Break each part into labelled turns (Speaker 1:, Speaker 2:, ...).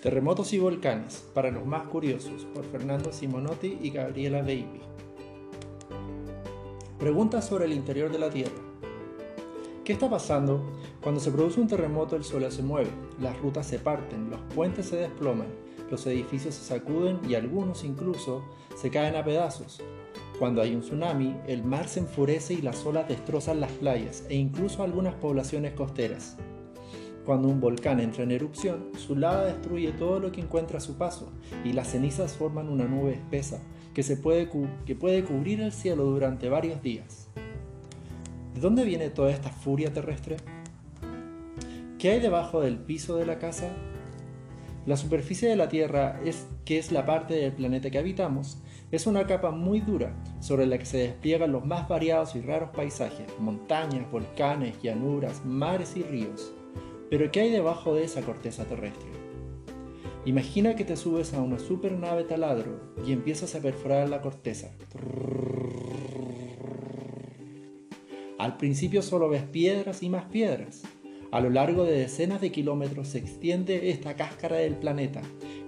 Speaker 1: Terremotos y volcanes, para los más curiosos, por Fernando Simonotti y Gabriela Baby. Preguntas sobre el interior de la Tierra. ¿Qué está pasando? Cuando se produce un terremoto el suelo se mueve, las rutas se parten, los puentes se desploman, los edificios se sacuden y algunos incluso se caen a pedazos. Cuando hay un tsunami, el mar se enfurece y las olas destrozan las playas e incluso algunas poblaciones costeras. Cuando un volcán entra en erupción, su lava destruye todo lo que encuentra a su paso y las cenizas forman una nube espesa que, se puede, que puede cubrir el cielo durante varios días. ¿De dónde viene toda esta furia terrestre? ¿Qué hay debajo del piso de la casa? La superficie de la Tierra, es, que es la parte del planeta que habitamos, es una capa muy dura sobre la que se despliegan los más variados y raros paisajes, montañas, volcanes, llanuras, mares y ríos. Pero ¿qué hay debajo de esa corteza terrestre? Imagina que te subes a una supernave taladro y empiezas a perforar la corteza. Al principio solo ves piedras y más piedras. A lo largo de decenas de kilómetros se extiende esta cáscara del planeta,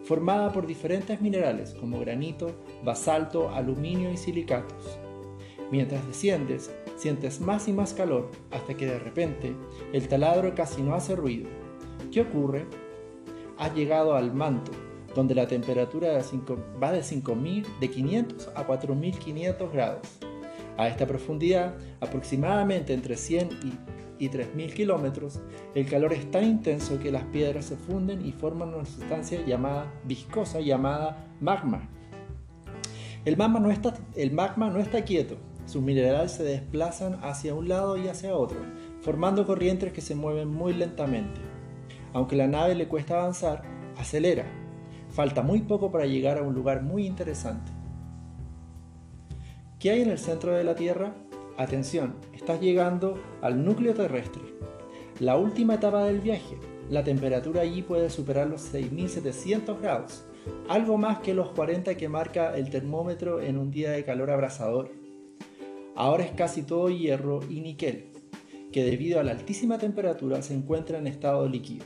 Speaker 1: formada por diferentes minerales como granito, basalto, aluminio y silicatos. Mientras desciendes, Sientes más y más calor hasta que de repente el taladro casi no hace ruido. ¿Qué ocurre? Has llegado al manto, donde la temperatura va de, 5000, de 500 a 4500 grados. A esta profundidad, aproximadamente entre 100 y, y 3000 kilómetros, el calor es tan intenso que las piedras se funden y forman una sustancia llamada viscosa llamada magma. El magma no está, el magma no está quieto, sus minerales se desplazan hacia un lado y hacia otro, formando corrientes que se mueven muy lentamente. Aunque la nave le cuesta avanzar, acelera. Falta muy poco para llegar a un lugar muy interesante. ¿Qué hay en el centro de la Tierra? Atención, estás llegando al núcleo terrestre. La última etapa del viaje. La temperatura allí puede superar los 6700 grados, algo más que los 40 que marca el termómetro en un día de calor abrasador. Ahora es casi todo hierro y níquel, que debido a la altísima temperatura se encuentra en estado líquido.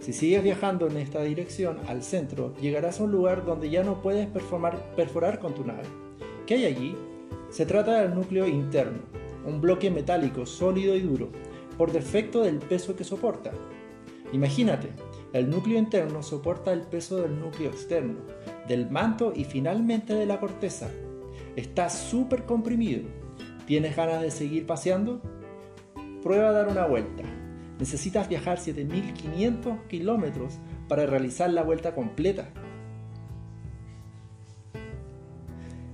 Speaker 1: Si sigues viajando en esta dirección al centro, llegarás a un lugar donde ya no puedes perforar con tu nave. ¿Qué hay allí? Se trata del núcleo interno, un bloque metálico sólido y duro, por defecto del peso que soporta. Imagínate, el núcleo interno soporta el peso del núcleo externo, del manto y finalmente de la corteza, Está súper comprimido. ¿Tienes ganas de seguir paseando? Prueba a dar una vuelta. Necesitas viajar 7500 kilómetros para realizar la vuelta completa.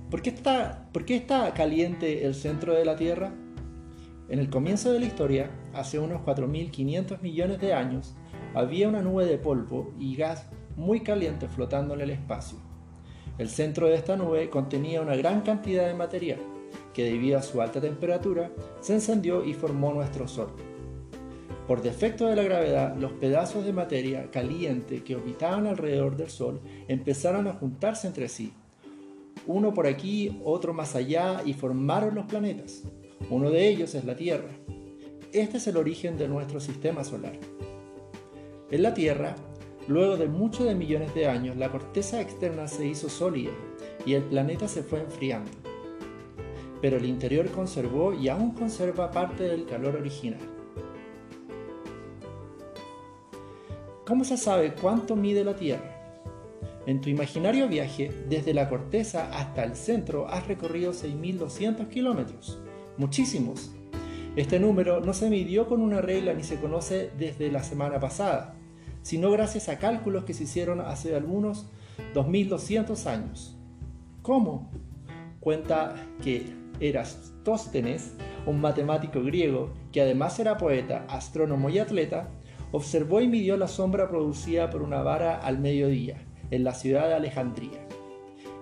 Speaker 1: ¿Por qué, está, ¿Por qué está caliente el centro de la Tierra? En el comienzo de la historia, hace unos 4.500 millones de años, había una nube de polvo y gas muy caliente flotando en el espacio. El centro de esta nube contenía una gran cantidad de material, que debido a su alta temperatura se encendió y formó nuestro Sol. Por defecto de la gravedad, los pedazos de materia caliente que orbitaban alrededor del Sol empezaron a juntarse entre sí, uno por aquí, otro más allá, y formaron los planetas. Uno de ellos es la Tierra. Este es el origen de nuestro sistema solar. En la Tierra Luego de muchos millones de años, la corteza externa se hizo sólida y el planeta se fue enfriando. Pero el interior conservó y aún conserva parte del calor original. ¿Cómo se sabe cuánto mide la Tierra? En tu imaginario viaje, desde la corteza hasta el centro has recorrido 6.200 kilómetros. Muchísimos. Este número no se midió con una regla ni se conoce desde la semana pasada sino gracias a cálculos que se hicieron hace algunos 2200 años. ¿Cómo? Cuenta que Erastóstenes, un matemático griego que además era poeta, astrónomo y atleta, observó y midió la sombra producida por una vara al mediodía en la ciudad de Alejandría.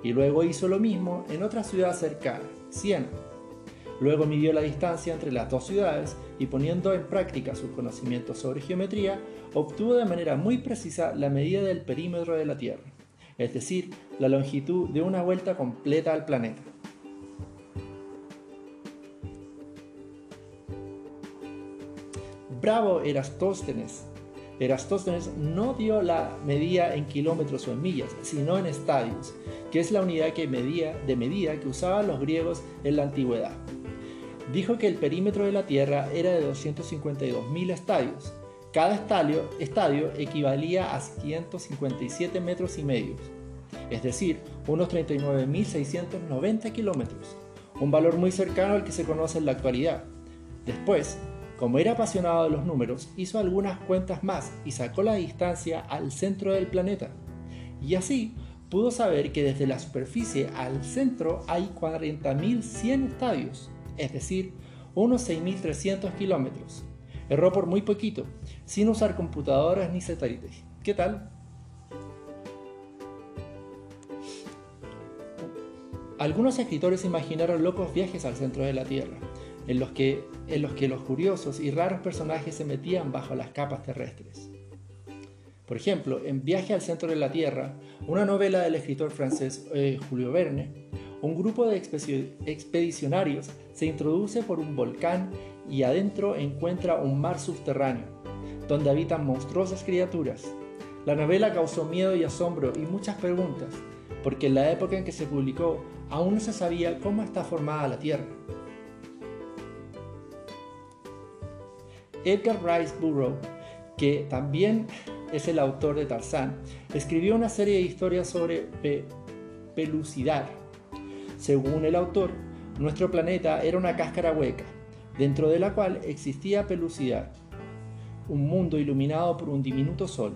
Speaker 1: Y luego hizo lo mismo en otra ciudad cercana, Siena. Luego midió la distancia entre las dos ciudades y poniendo en práctica sus conocimientos sobre geometría, obtuvo de manera muy precisa la medida del perímetro de la Tierra, es decir, la longitud de una vuelta completa al planeta. Bravo Erastóstenes. Eratóstenes no dio la medida en kilómetros o en millas, sino en estadios, que es la unidad de medida que usaban los griegos en la antigüedad. Dijo que el perímetro de la Tierra era de 252.000 estadios. Cada estadio, equivalía a 157 metros y medio, es decir, unos 39.690 kilómetros, un valor muy cercano al que se conoce en la actualidad. Después, como era apasionado de los números, hizo algunas cuentas más y sacó la distancia al centro del planeta. Y así pudo saber que desde la superficie al centro hay 40.100 estadios, es decir, unos 6.300 kilómetros. Erró por muy poquito, sin usar computadoras ni satélites. ¿Qué tal? Algunos escritores imaginaron locos viajes al centro de la Tierra, en los, que, en los que los curiosos y raros personajes se metían bajo las capas terrestres. Por ejemplo, en Viaje al centro de la Tierra, una novela del escritor francés eh, Julio Verne, un grupo de expedicionarios se introduce por un volcán y adentro encuentra un mar subterráneo, donde habitan monstruosas criaturas. La novela causó miedo y asombro y muchas preguntas, porque en la época en que se publicó aún no se sabía cómo está formada la Tierra. Edgar Rice Burroughs, que también es el autor de Tarzán, escribió una serie de historias sobre pelucidad. Según el autor, nuestro planeta era una cáscara hueca, dentro de la cual existía pelucidad, un mundo iluminado por un diminuto sol.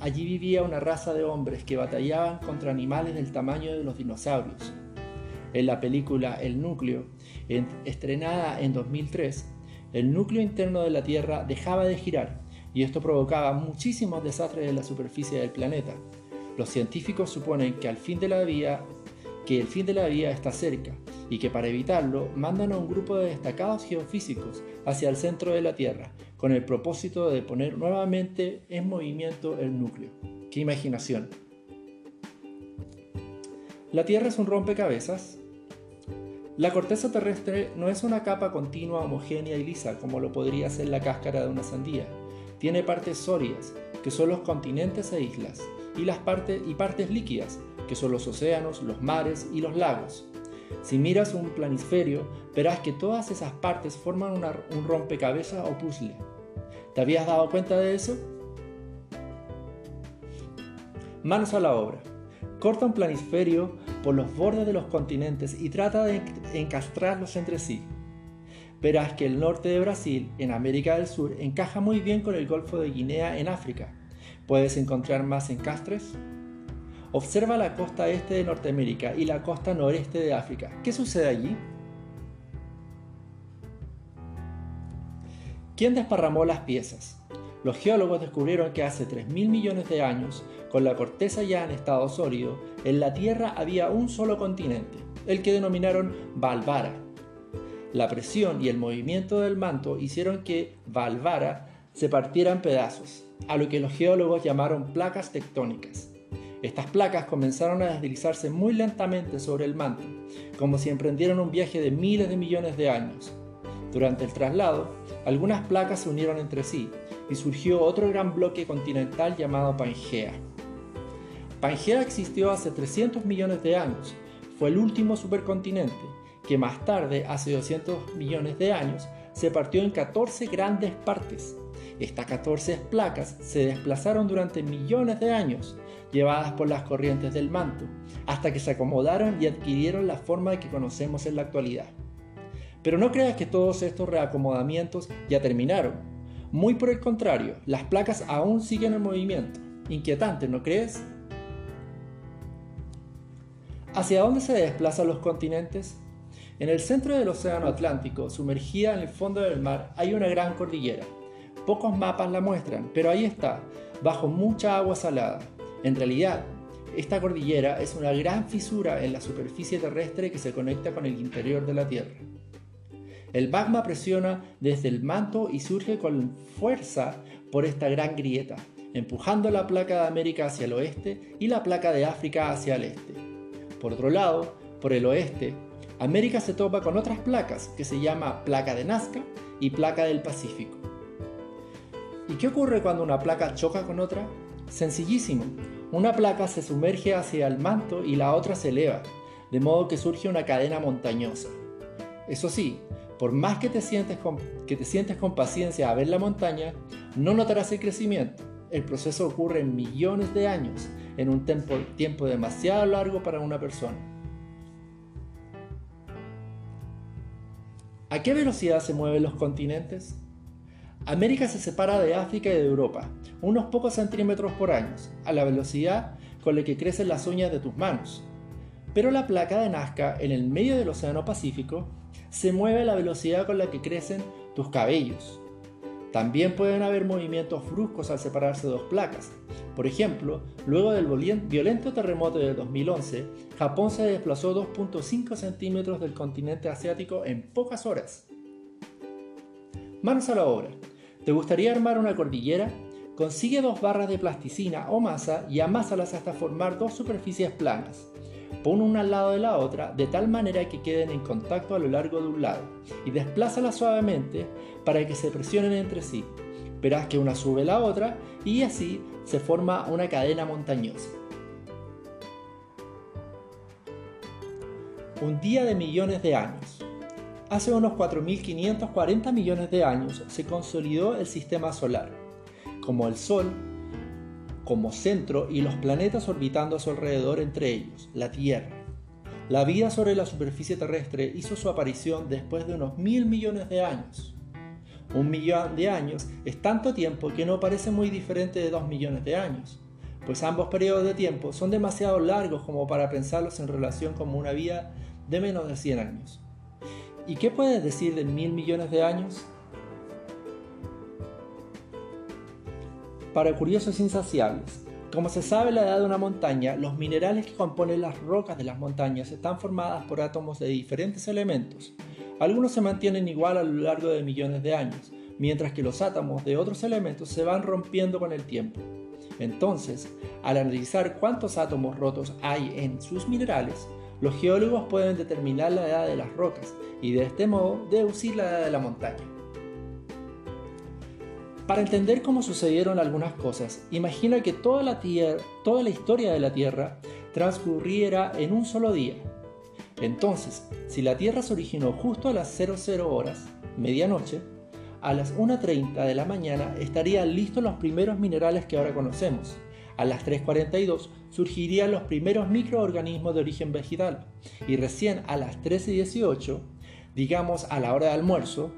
Speaker 1: Allí vivía una raza de hombres que batallaban contra animales del tamaño de los dinosaurios. En la película El Núcleo, estrenada en 2003, el núcleo interno de la Tierra dejaba de girar y esto provocaba muchísimos desastres en la superficie del planeta. Los científicos suponen que, al fin de la vía, que el fin de la vida está cerca y que para evitarlo mandan a un grupo de destacados geofísicos hacia el centro de la Tierra con el propósito de poner nuevamente en movimiento el núcleo. ¡Qué imaginación! ¿La Tierra es un rompecabezas? La corteza terrestre no es una capa continua, homogénea y lisa como lo podría ser la cáscara de una sandía. Tiene partes sólidas, que son los continentes e islas, y, las partes, y partes líquidas, que son los océanos, los mares y los lagos. Si miras un planisferio, verás que todas esas partes forman un rompecabezas o puzzle. ¿Te habías dado cuenta de eso? Manos a la obra. Corta un planisferio por los bordes de los continentes y trata de encastrarlos entre sí. Verás que el norte de Brasil, en América del Sur, encaja muy bien con el Golfo de Guinea en África. ¿Puedes encontrar más encastres? Observa la costa este de Norteamérica y la costa noreste de África. ¿Qué sucede allí? ¿Quién desparramó las piezas? Los geólogos descubrieron que hace 3.000 millones de años, con la corteza ya en estado sólido, en la Tierra había un solo continente, el que denominaron Valvara. La presión y el movimiento del manto hicieron que Valvara se partiera en pedazos, a lo que los geólogos llamaron placas tectónicas. Estas placas comenzaron a deslizarse muy lentamente sobre el manto, como si emprendieran un viaje de miles de millones de años. Durante el traslado, algunas placas se unieron entre sí y surgió otro gran bloque continental llamado Pangea. Pangea existió hace 300 millones de años, fue el último supercontinente que más tarde, hace 200 millones de años, se partió en 14 grandes partes. Estas 14 placas se desplazaron durante millones de años, llevadas por las corrientes del manto, hasta que se acomodaron y adquirieron la forma que conocemos en la actualidad. Pero no creas que todos estos reacomodamientos ya terminaron. Muy por el contrario, las placas aún siguen en movimiento. Inquietante, ¿no crees? ¿Hacia dónde se desplazan los continentes? En el centro del Océano Atlántico, sumergida en el fondo del mar, hay una gran cordillera. Pocos mapas la muestran, pero ahí está, bajo mucha agua salada. En realidad, esta cordillera es una gran fisura en la superficie terrestre que se conecta con el interior de la Tierra. El magma presiona desde el manto y surge con fuerza por esta gran grieta, empujando la placa de América hacia el oeste y la placa de África hacia el este. Por otro lado, por el oeste, América se topa con otras placas que se llama placa de Nazca y placa del Pacífico. ¿Y qué ocurre cuando una placa choca con otra? Sencillísimo. Una placa se sumerge hacia el manto y la otra se eleva, de modo que surge una cadena montañosa. Eso sí, por más que te sientes con, que te sientes con paciencia a ver la montaña, no notarás el crecimiento. El proceso ocurre en millones de años, en un tiempo, tiempo demasiado largo para una persona. ¿A qué velocidad se mueven los continentes? América se separa de África y de Europa, unos pocos centímetros por año, a la velocidad con la que crecen las uñas de tus manos. Pero la placa de Nazca, en el medio del Océano Pacífico, se mueve a la velocidad con la que crecen tus cabellos. También pueden haber movimientos bruscos al separarse dos placas. Por ejemplo, luego del violento terremoto de 2011, Japón se desplazó 2.5 centímetros del continente asiático en pocas horas. Manos a la obra. ¿Te gustaría armar una cordillera? Consigue dos barras de plasticina o masa y amásalas hasta formar dos superficies planas. Pon una al lado de la otra de tal manera que queden en contacto a lo largo de un lado y desplázalas suavemente para que se presionen entre sí. Verás que una sube la otra y así se forma una cadena montañosa. Un día de millones de años. Hace unos 4.540 millones de años se consolidó el sistema solar. Como el Sol, como centro y los planetas orbitando a su alrededor entre ellos, la Tierra. La vida sobre la superficie terrestre hizo su aparición después de unos mil millones de años. Un millón de años es tanto tiempo que no parece muy diferente de dos millones de años, pues ambos periodos de tiempo son demasiado largos como para pensarlos en relación como una vida de menos de 100 años. ¿Y qué puedes decir de mil millones de años? Para curiosos insaciables, como se sabe la edad de una montaña, los minerales que componen las rocas de las montañas están formadas por átomos de diferentes elementos. Algunos se mantienen igual a lo largo de millones de años, mientras que los átomos de otros elementos se van rompiendo con el tiempo. Entonces, al analizar cuántos átomos rotos hay en sus minerales, los geólogos pueden determinar la edad de las rocas y de este modo deducir la edad de la montaña. Para entender cómo sucedieron algunas cosas, imagina que toda la, toda la historia de la Tierra transcurriera en un solo día. Entonces, si la Tierra se originó justo a las 00 horas, medianoche, a las 1.30 de la mañana estarían listos los primeros minerales que ahora conocemos. A las 3.42 surgirían los primeros microorganismos de origen vegetal y recién a las 13.18, digamos a la hora de almuerzo,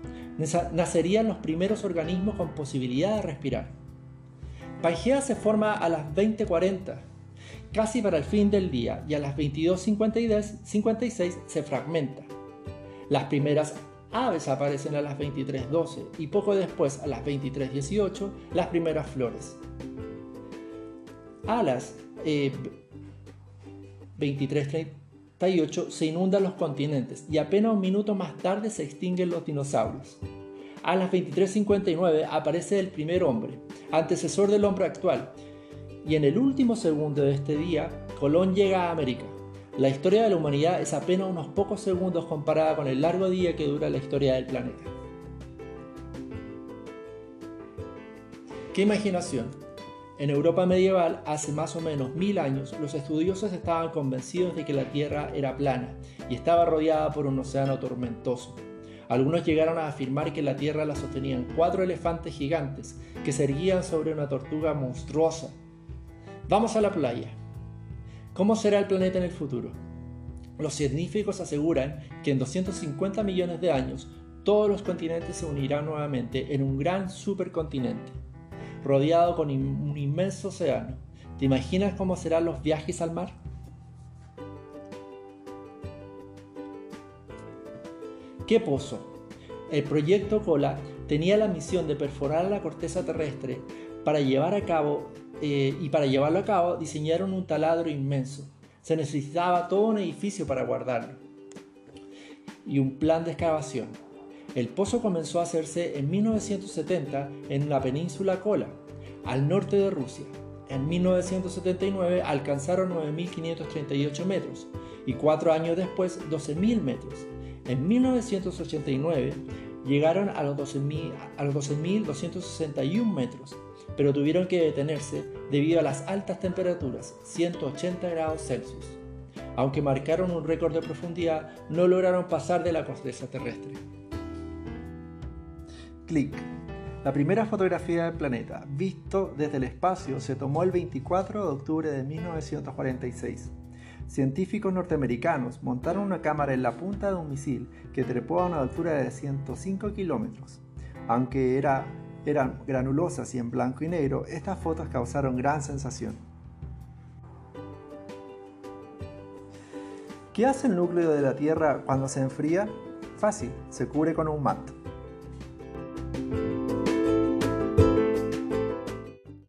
Speaker 1: nacerían los primeros organismos con posibilidad de respirar. Pangea se forma a las 20.40, casi para el fin del día, y a las 22.56 se fragmenta. Las primeras aves aparecen a las 23.12 y poco después, a las 23.18, las primeras flores. A las eh, 38 se inundan los continentes y apenas un minuto más tarde se extinguen los dinosaurios. A las 23.59 aparece el primer hombre, antecesor del hombre actual, y en el último segundo de este día, Colón llega a América. La historia de la humanidad es apenas unos pocos segundos comparada con el largo día que dura la historia del planeta. ¡Qué imaginación! En Europa medieval, hace más o menos mil años, los estudiosos estaban convencidos de que la Tierra era plana y estaba rodeada por un océano tormentoso. Algunos llegaron a afirmar que la Tierra la sostenían cuatro elefantes gigantes que se erguían sobre una tortuga monstruosa. Vamos a la playa. ¿Cómo será el planeta en el futuro? Los científicos aseguran que en 250 millones de años todos los continentes se unirán nuevamente en un gran supercontinente rodeado con un inmenso océano. ¿Te imaginas cómo serán los viajes al mar? ¿Qué pozo? El proyecto COLA tenía la misión de perforar la corteza terrestre para llevar a cabo eh, y para llevarlo a cabo diseñaron un taladro inmenso. Se necesitaba todo un edificio para guardarlo y un plan de excavación. El pozo comenzó a hacerse en 1970 en la península Kola, al norte de Rusia. En 1979 alcanzaron 9.538 metros y cuatro años después 12.000 metros. En 1989 llegaron a los 12.261 metros, pero tuvieron que detenerse debido a las altas temperaturas, 180 grados Celsius. Aunque marcaron un récord de profundidad, no lograron pasar de la corteza terrestre. Click. La primera fotografía del planeta, visto desde el espacio, se tomó el 24 de octubre de 1946. Científicos norteamericanos montaron una cámara en la punta de un misil que trepó a una altura de 105 kilómetros. Aunque era, eran granulosas y en blanco y negro, estas fotos causaron gran sensación. ¿Qué hace el núcleo de la Tierra cuando se enfría? Fácil, se cubre con un manto.